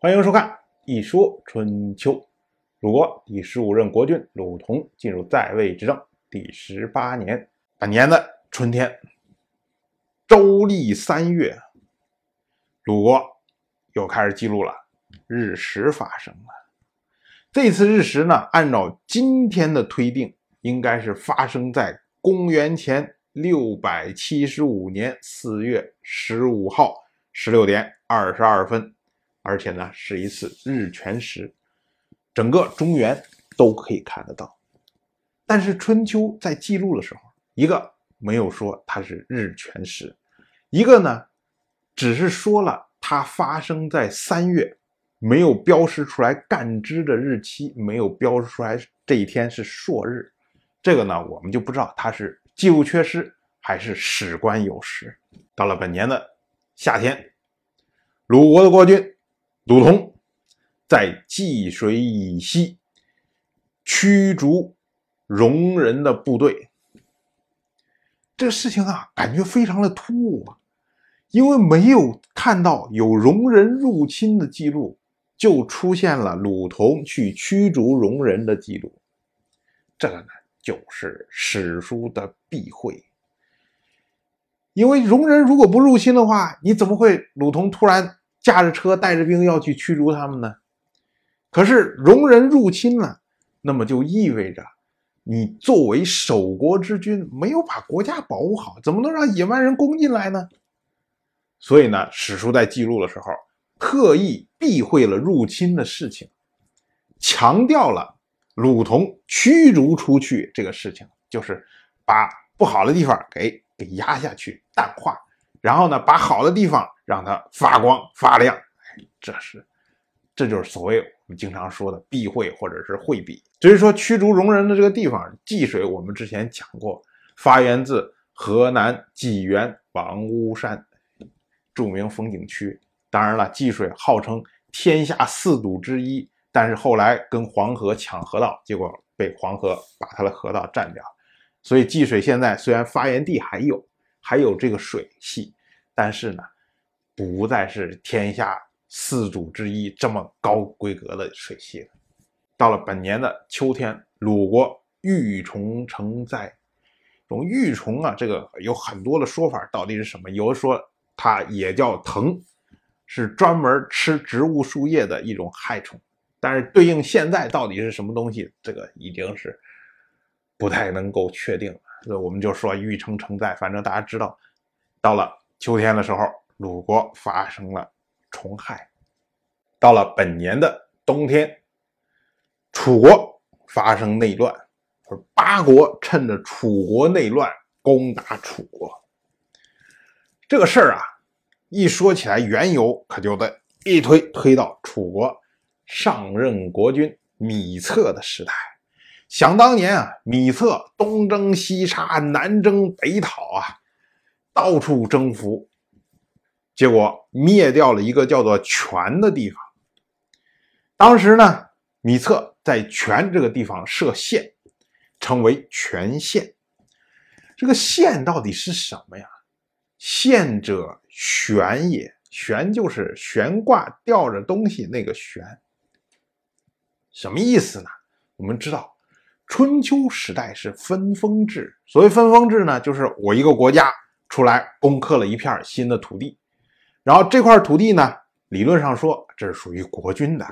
欢迎收看《一说春秋》。鲁国第十五任国君鲁同进入在位执政第十八年，本年的春天，周历三月，鲁国又开始记录了日食发生了。这次日食呢，按照今天的推定，应该是发生在公元前六百七十五年四月十五号十六点二十二分。而且呢，是一次日全食，整个中原都可以看得到。但是春秋在记录的时候，一个没有说它是日全食，一个呢，只是说了它发生在三月，没有标识出来干支的日期，没有标识出来这一天是朔日。这个呢，我们就不知道它是记录缺失还是史官有失。到了本年的夏天，鲁国的国君。鲁同在济水以西驱逐戎人的部队，这个事情啊，感觉非常的突兀啊，因为没有看到有戎人入侵的记录，就出现了鲁同去驱逐戎人的记录，这个呢，就是史书的避讳。因为戎人如果不入侵的话，你怎么会鲁同突然？驾着车带着兵要去驱逐他们呢，可是戎人入侵了，那么就意味着你作为守国之君没有把国家保护好，怎么能让野蛮人攻进来呢？所以呢，史书在记录的时候特意避讳了入侵的事情，强调了鲁同驱逐出去这个事情，就是把不好的地方给给压下去、淡化，然后呢，把好的地方。让它发光发亮，这是，这就是所谓我们经常说的避讳或者是讳避。至于说驱逐戎人的这个地方，济水，我们之前讲过，发源自河南济源王屋山，著名风景区。当然了，济水号称天下四堵之一，但是后来跟黄河抢河道，结果被黄河把它的河道占掉。所以济水现在虽然发源地还有，还有这个水系，但是呢。不再是天下四主之一这么高规格的水系了。到了本年的秋天，鲁国玉虫成灾。这种玉虫啊，这个有很多的说法，到底是什么？有的说它也叫藤，是专门吃植物树叶的一种害虫。但是对应现在到底是什么东西，这个已经是不太能够确定了。所以我们就说玉虫成灾，反正大家知道，到了秋天的时候。鲁国发生了虫害，到了本年的冬天，楚国发生内乱，八国趁着楚国内乱攻打楚国。这个事儿啊，一说起来缘由，可就得一推推到楚国上任国君芈策的时代。想当年啊，芈策东征西杀，南征北讨啊，到处征服。结果灭掉了一个叫做泉的地方。当时呢，米策在泉这个地方设县，称为泉县。这个县到底是什么呀？县者悬也，悬就是悬挂吊着东西那个悬。什么意思呢？我们知道，春秋时代是分封制。所谓分封制呢，就是我一个国家出来攻克了一片新的土地。然后这块土地呢，理论上说这是属于国君的，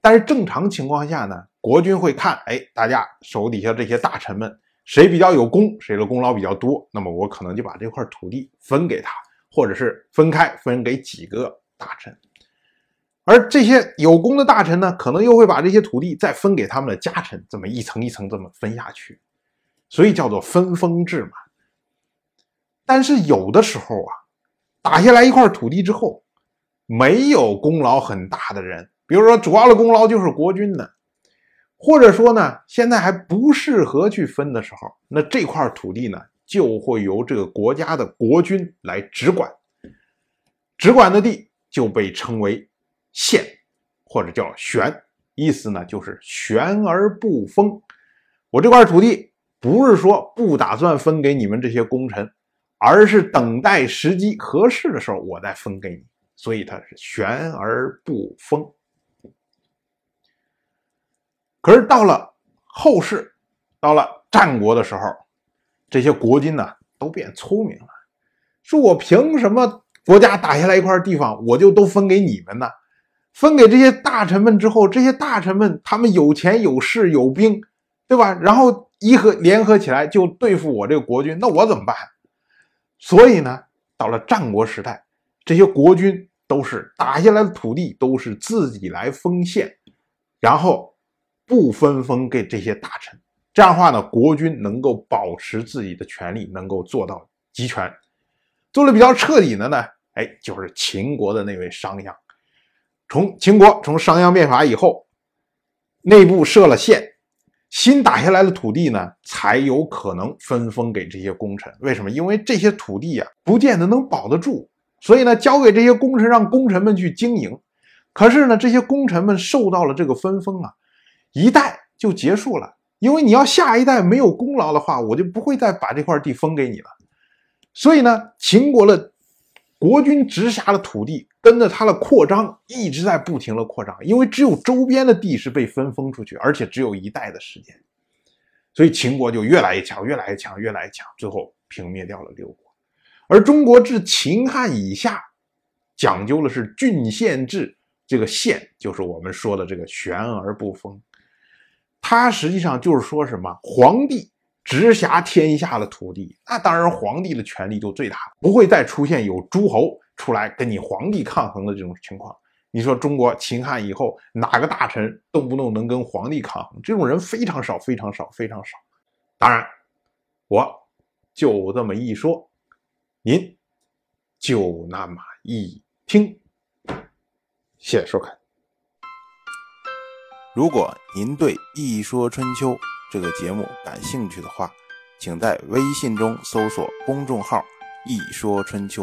但是正常情况下呢，国君会看，哎，大家手底下这些大臣们谁比较有功，谁的功劳比较多，那么我可能就把这块土地分给他，或者是分开分给几个大臣，而这些有功的大臣呢，可能又会把这些土地再分给他们的家臣，这么一层一层这么分下去，所以叫做分封制嘛。但是有的时候啊。打下来一块土地之后，没有功劳很大的人，比如说主要的功劳就是国君的，或者说呢，现在还不适合去分的时候，那这块土地呢，就会由这个国家的国君来直管，直管的地就被称为县，或者叫悬，意思呢就是悬而不封。我这块土地不是说不打算分给你们这些功臣。而是等待时机合适的时候，我再分给你。所以他是悬而不封。可是到了后世，到了战国的时候，这些国君呢都变聪明了，说我凭什么国家打下来一块地方，我就都分给你们呢？分给这些大臣们之后，这些大臣们他们有钱有势有兵，对吧？然后一合联合起来就对付我这个国君，那我怎么办？所以呢，到了战国时代，这些国君都是打下来的土地都是自己来封县，然后不分封给这些大臣。这样的话呢，国君能够保持自己的权利，能够做到集权。做的比较彻底的呢，哎，就是秦国的那位商鞅。从秦国从商鞅变法以后，内部设了县，新打下来的土地呢，才有可能分封给这些功臣。为什么？因为这些土地呀，不见得能保得住，所以呢，交给这些功臣，让功臣们去经营。可是呢，这些功臣们受到了这个分封啊，一代就结束了。因为你要下一代没有功劳的话，我就不会再把这块地分给你了。所以呢，秦国的国君直辖的土地。跟着他的扩张一直在不停的扩张，因为只有周边的地是被分封出去，而且只有一代的时间，所以秦国就越来越强，越来越强，越来越强，最后平灭掉了六国。而中国至秦汉以下，讲究的是郡县制，这个县就是我们说的这个悬而不封，它实际上就是说什么皇帝直辖天下的土地，那当然皇帝的权力就最大，不会再出现有诸侯。出来跟你皇帝抗衡的这种情况，你说中国秦汉以后哪个大臣动不动能跟皇帝抗衡？这种人非常少，非常少，非常少。当然，我就这么一说，您就那么一听。谢谢收看。如果您对《一说春秋》这个节目感兴趣的话，请在微信中搜索公众号“一说春秋”。